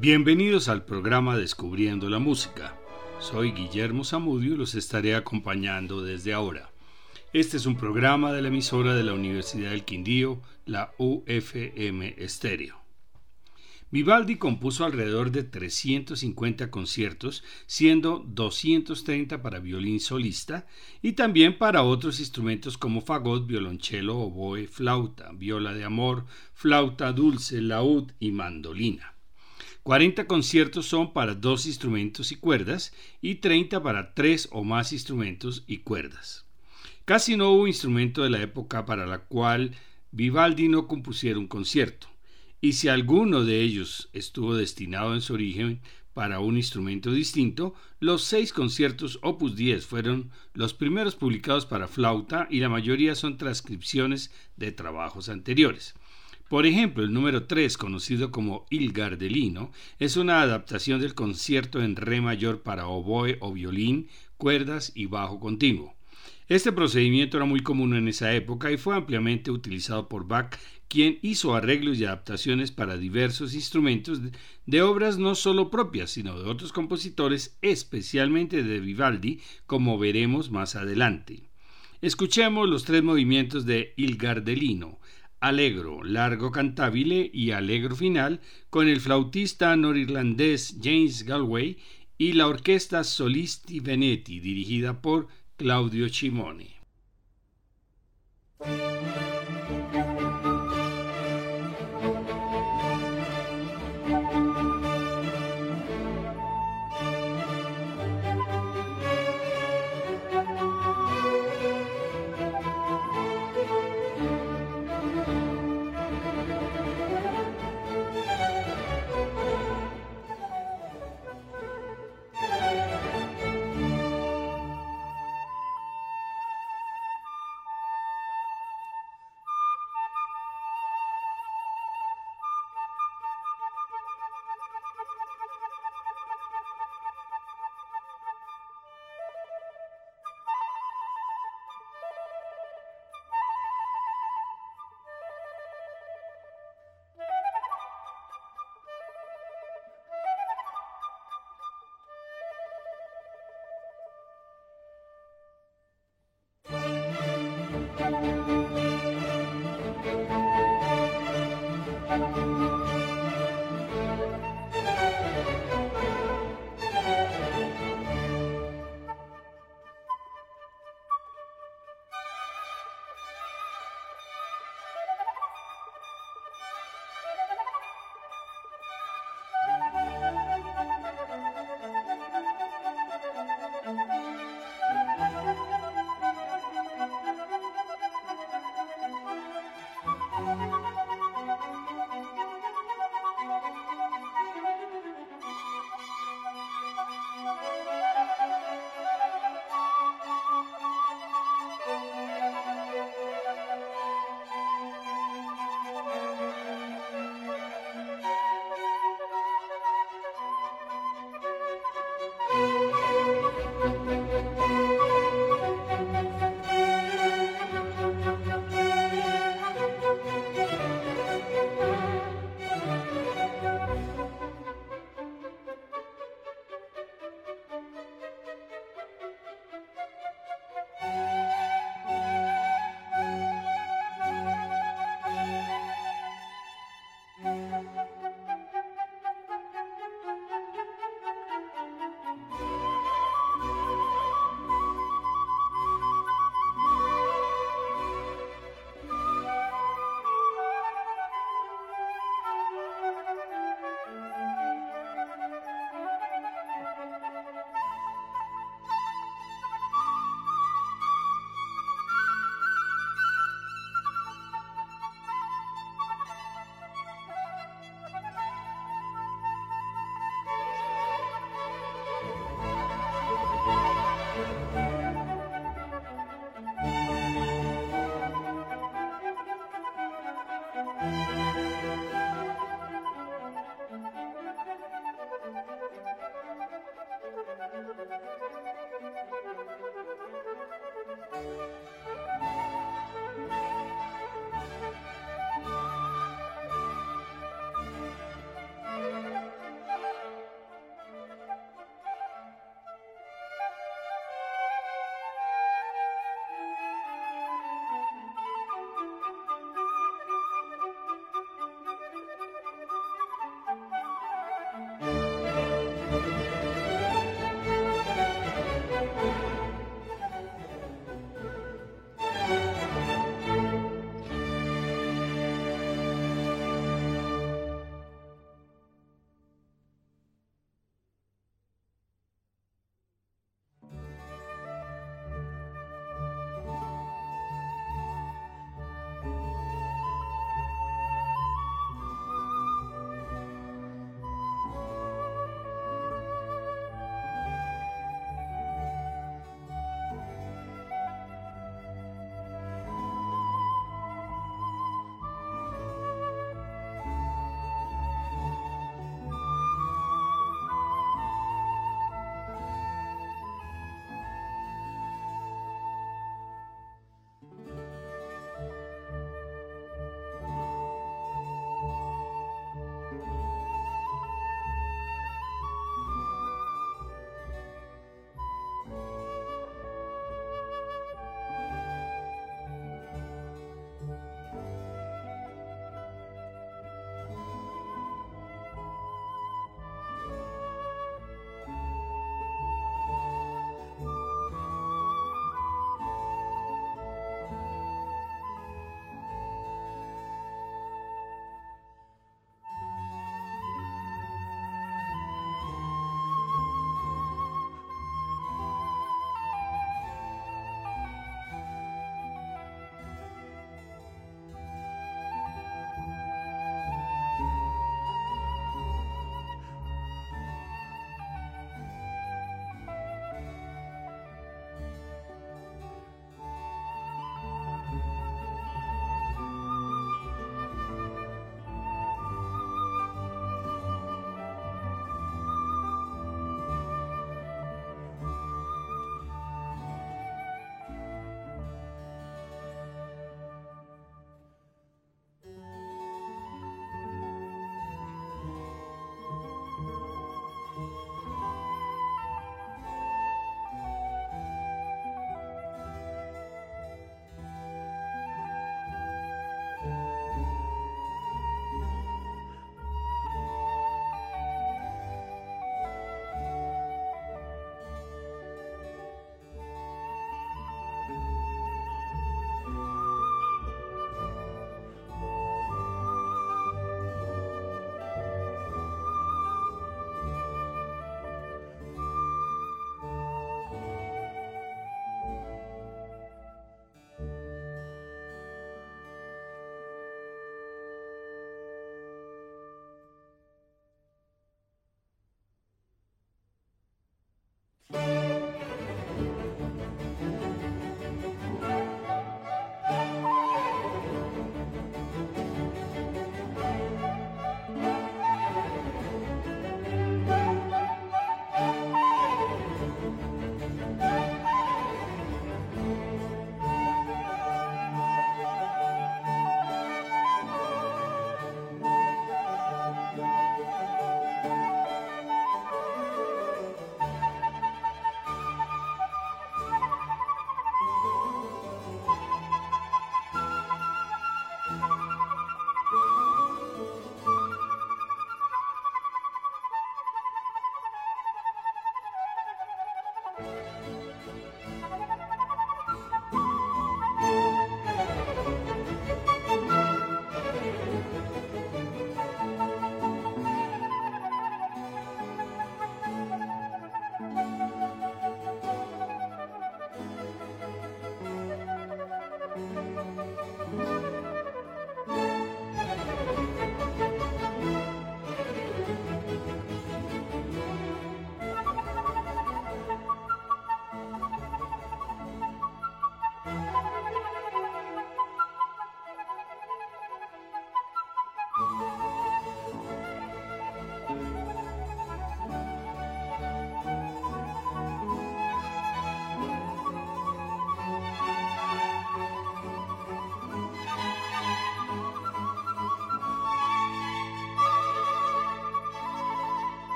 Bienvenidos al programa Descubriendo la Música. Soy Guillermo Zamudio y los estaré acompañando desde ahora. Este es un programa de la emisora de la Universidad del Quindío, la UFM Estéreo. Vivaldi compuso alrededor de 350 conciertos, siendo 230 para violín solista y también para otros instrumentos como fagot, violonchelo, oboe, flauta, viola de amor, flauta dulce, laúd y mandolina. 40 conciertos son para dos instrumentos y cuerdas y 30 para tres o más instrumentos y cuerdas. Casi no hubo instrumento de la época para la cual Vivaldi no compusiera un concierto y si alguno de ellos estuvo destinado en su origen para un instrumento distinto, los seis conciertos Opus 10 fueron los primeros publicados para flauta y la mayoría son transcripciones de trabajos anteriores. Por ejemplo, el número 3, conocido como Il Gardelino, es una adaptación del concierto en re mayor para oboe o violín, cuerdas y bajo continuo. Este procedimiento era muy común en esa época y fue ampliamente utilizado por Bach, quien hizo arreglos y adaptaciones para diversos instrumentos de obras no solo propias, sino de otros compositores, especialmente de Vivaldi, como veremos más adelante. Escuchemos los tres movimientos de Il Gardelino, Allegro, largo cantabile y Allegro final, con el flautista norirlandés James Galway y la orquesta Solisti Venetti, dirigida por Claudio Cimoni.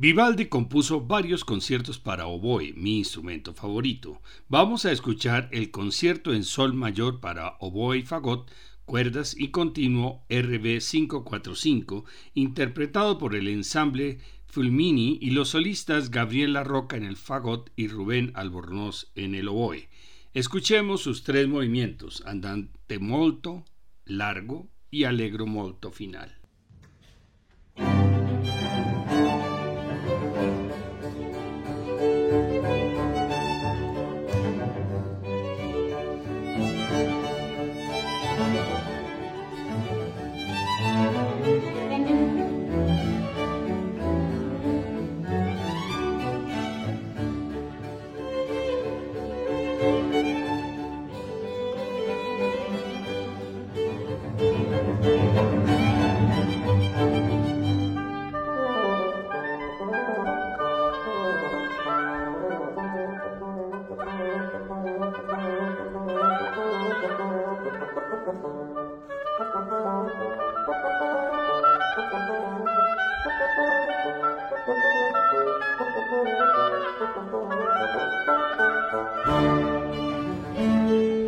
Vivaldi compuso varios conciertos para oboe, mi instrumento favorito. Vamos a escuchar el concierto en sol mayor para oboe y fagot, cuerdas y continuo RB 545, interpretado por el ensamble Fulmini y los solistas Gabriela Roca en el fagot y Rubén Albornoz en el oboe. Escuchemos sus tres movimientos, andante molto, largo y alegro molto final. thank you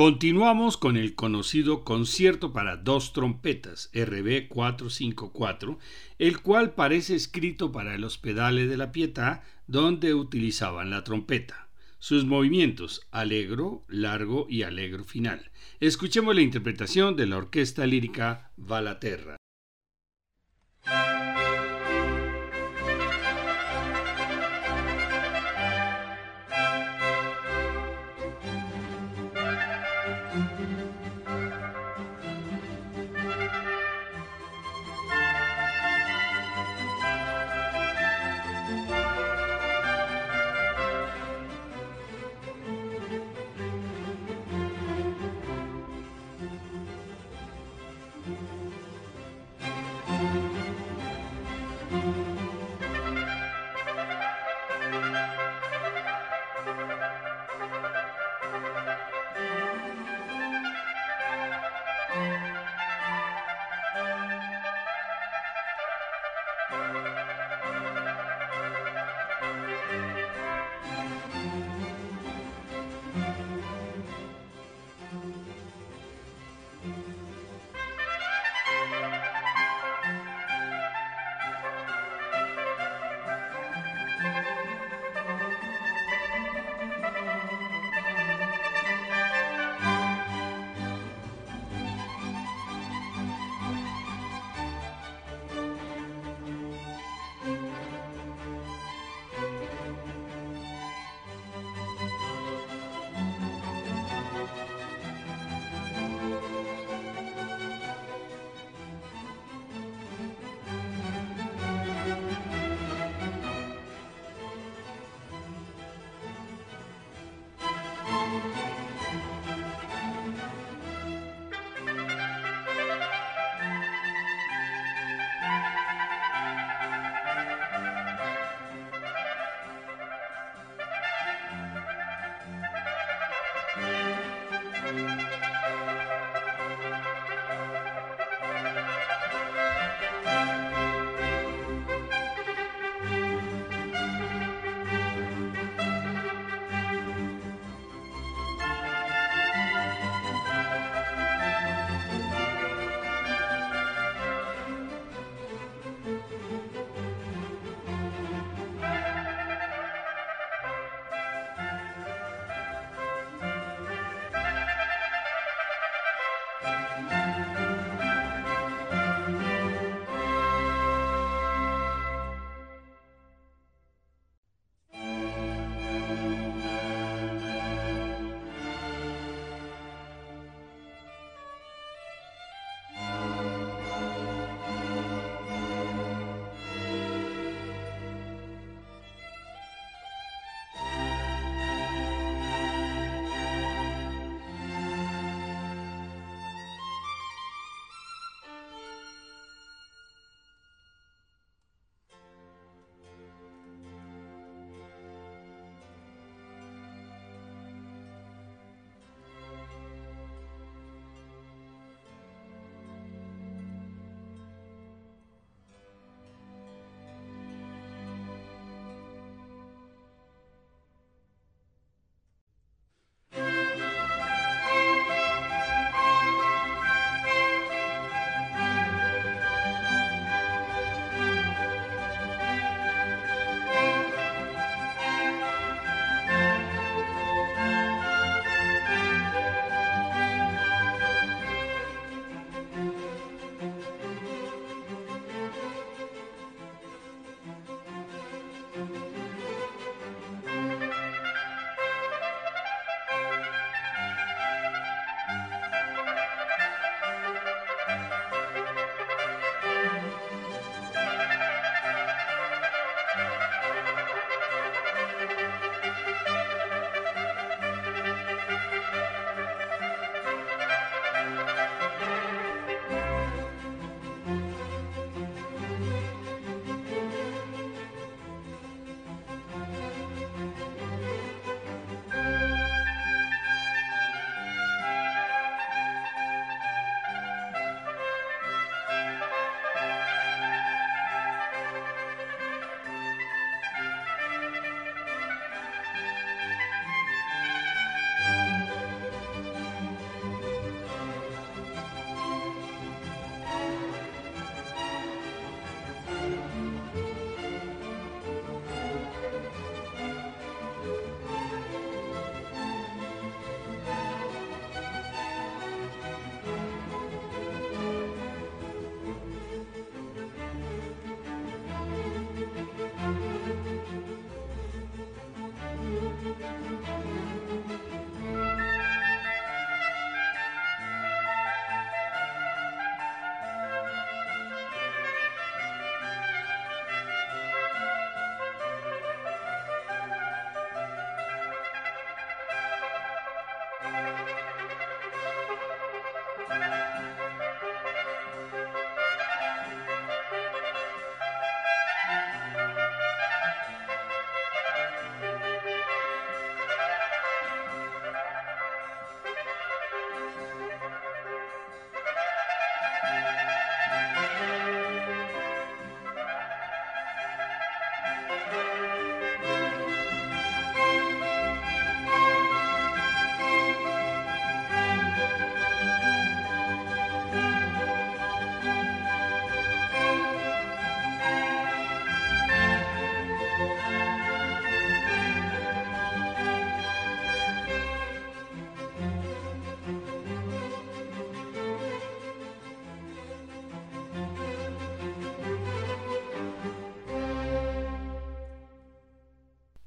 Continuamos con el conocido concierto para dos trompetas RB 454, el cual parece escrito para el hospedale de la Pietà, donde utilizaban la trompeta. Sus movimientos alegro, largo y alegro final. Escuchemos la interpretación de la orquesta lírica Valaterra.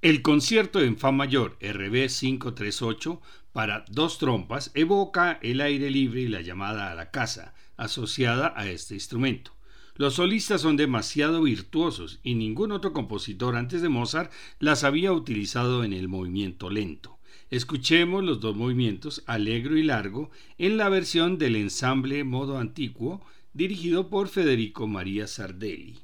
El concierto en Fa mayor RB 538 para dos trompas evoca el aire libre y la llamada a la casa, asociada a este instrumento. Los solistas son demasiado virtuosos y ningún otro compositor antes de Mozart las había utilizado en el movimiento lento. Escuchemos los dos movimientos, alegro y largo, en la versión del ensamble modo antiguo, dirigido por Federico María Sardelli.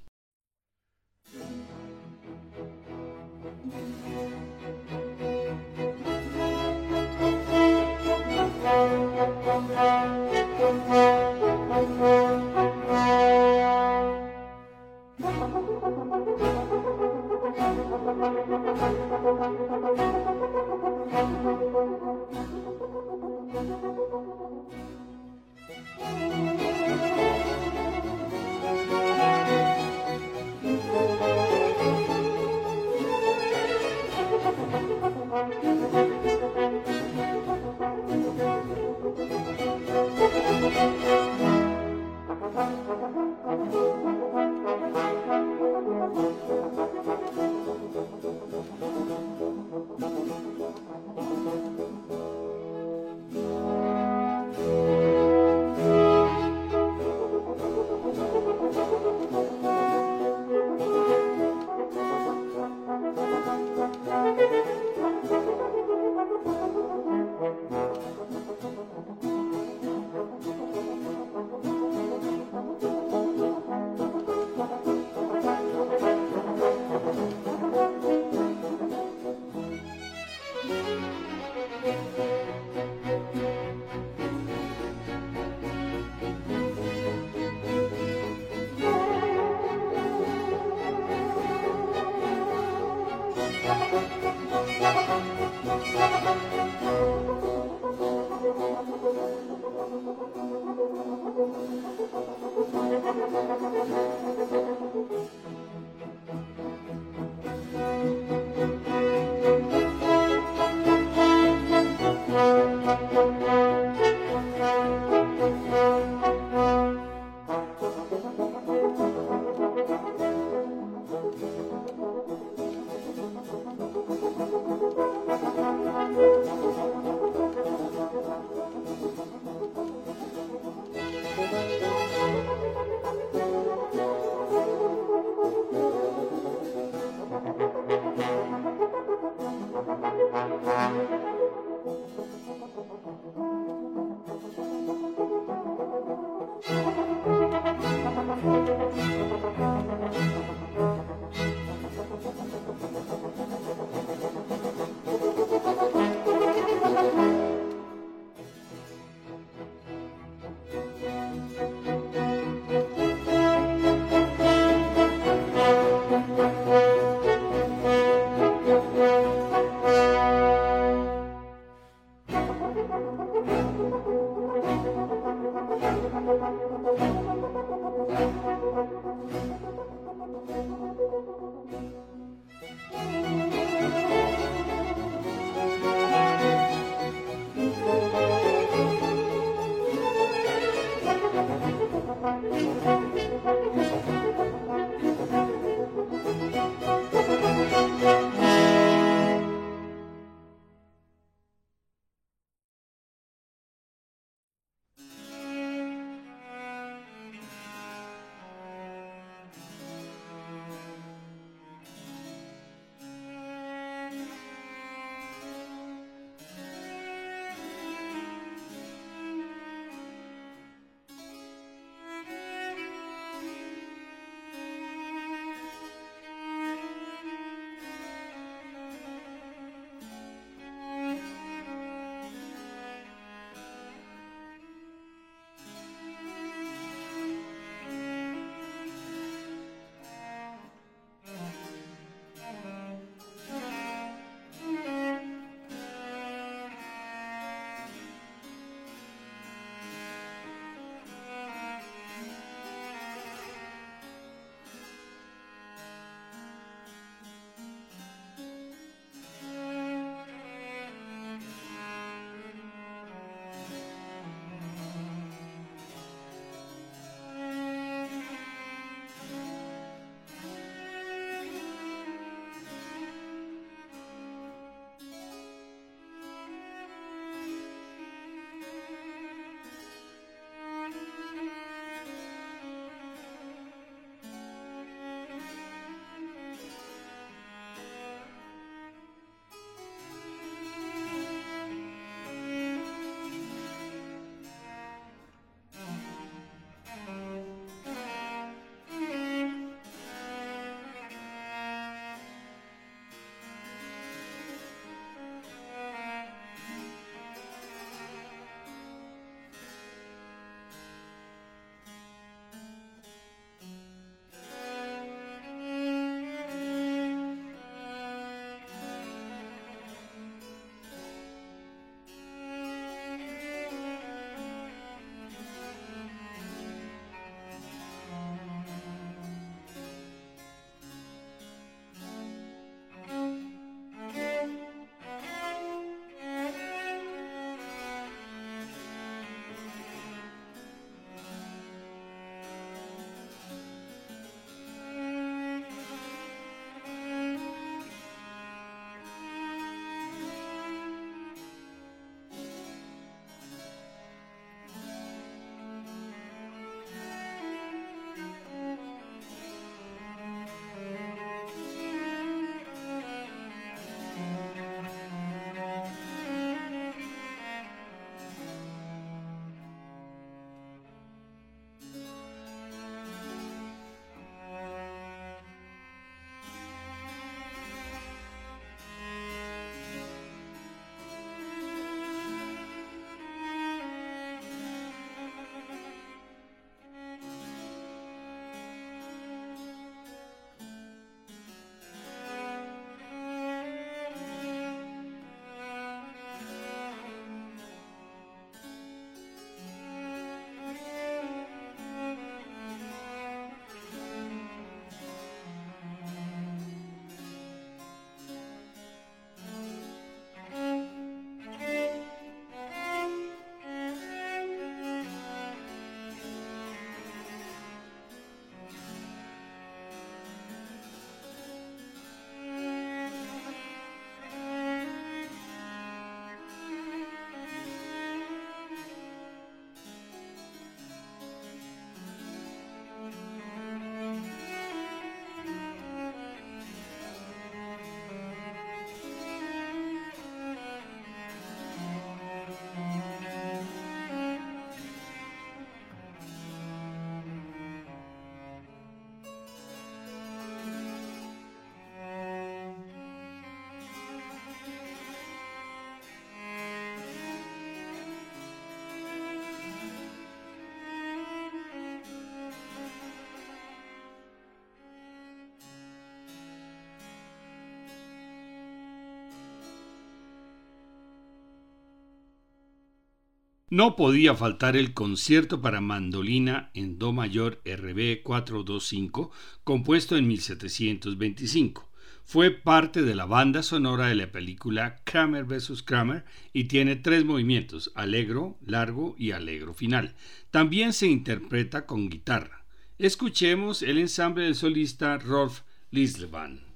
No podía faltar el concierto para mandolina en Do mayor RB 425, compuesto en 1725. Fue parte de la banda sonora de la película Kramer vs. Kramer y tiene tres movimientos, alegro, largo y alegro final. También se interpreta con guitarra. Escuchemos el ensamble del solista Rolf Lislevan.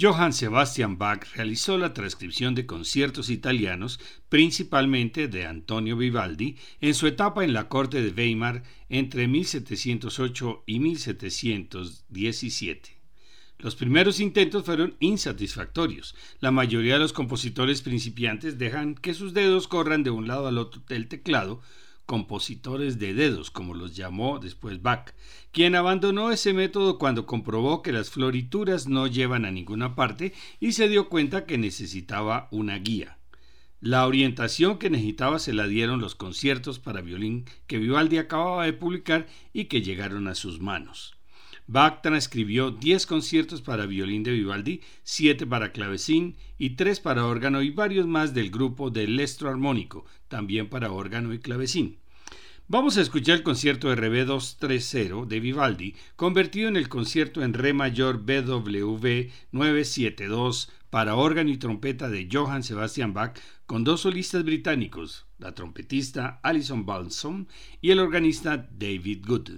Johann Sebastian Bach realizó la transcripción de conciertos italianos, principalmente de Antonio Vivaldi, en su etapa en la corte de Weimar entre 1708 y 1717. Los primeros intentos fueron insatisfactorios. La mayoría de los compositores principiantes dejan que sus dedos corran de un lado al otro del teclado, compositores de dedos, como los llamó después Bach, quien abandonó ese método cuando comprobó que las florituras no llevan a ninguna parte y se dio cuenta que necesitaba una guía. La orientación que necesitaba se la dieron los conciertos para violín que Vivaldi acababa de publicar y que llegaron a sus manos. Bach transcribió 10 conciertos para violín de Vivaldi, 7 para clavecín y 3 para órgano y varios más del grupo del armónico, también para órgano y clavecín. Vamos a escuchar el concierto RB 230 de Vivaldi, convertido en el concierto en Re mayor BWV 972 para órgano y trompeta de Johann Sebastian Bach, con dos solistas británicos, la trompetista Alison Balsom y el organista David Good.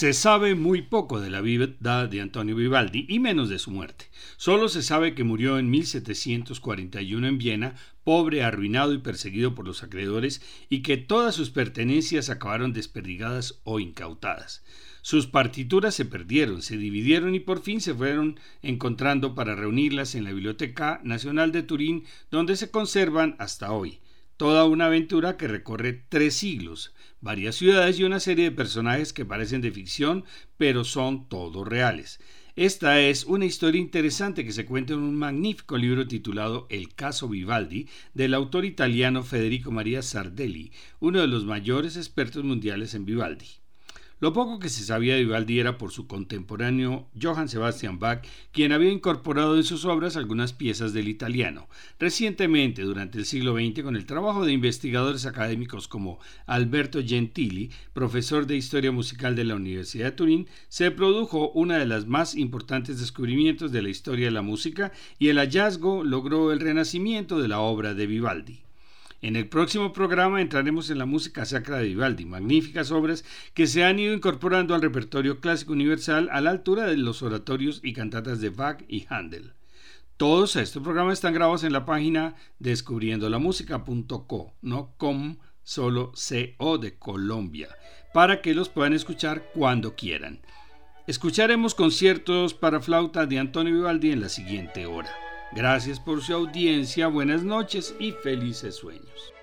Se sabe muy poco de la vida de Antonio Vivaldi y menos de su muerte. Solo se sabe que murió en 1741 en Viena, pobre, arruinado y perseguido por los acreedores, y que todas sus pertenencias acabaron desperdigadas o incautadas. Sus partituras se perdieron, se dividieron y por fin se fueron encontrando para reunirlas en la Biblioteca Nacional de Turín, donde se conservan hasta hoy. Toda una aventura que recorre tres siglos, varias ciudades y una serie de personajes que parecen de ficción, pero son todos reales. Esta es una historia interesante que se cuenta en un magnífico libro titulado El caso Vivaldi del autor italiano Federico Maria Sardelli, uno de los mayores expertos mundiales en Vivaldi. Lo poco que se sabía de Vivaldi era por su contemporáneo Johann Sebastian Bach, quien había incorporado en sus obras algunas piezas del italiano. Recientemente, durante el siglo XX, con el trabajo de investigadores académicos como Alberto Gentili, profesor de Historia Musical de la Universidad de Turín, se produjo una de las más importantes descubrimientos de la historia de la música y el hallazgo logró el renacimiento de la obra de Vivaldi. En el próximo programa entraremos en la música sacra de Vivaldi, magníficas obras que se han ido incorporando al repertorio clásico universal a la altura de los oratorios y cantatas de Bach y Handel. Todos estos programas están grabados en la página descubriendolamusica.co, no com, solo CO de Colombia, para que los puedan escuchar cuando quieran. Escucharemos conciertos para flauta de Antonio Vivaldi en la siguiente hora. Gracias por su audiencia, buenas noches y felices sueños.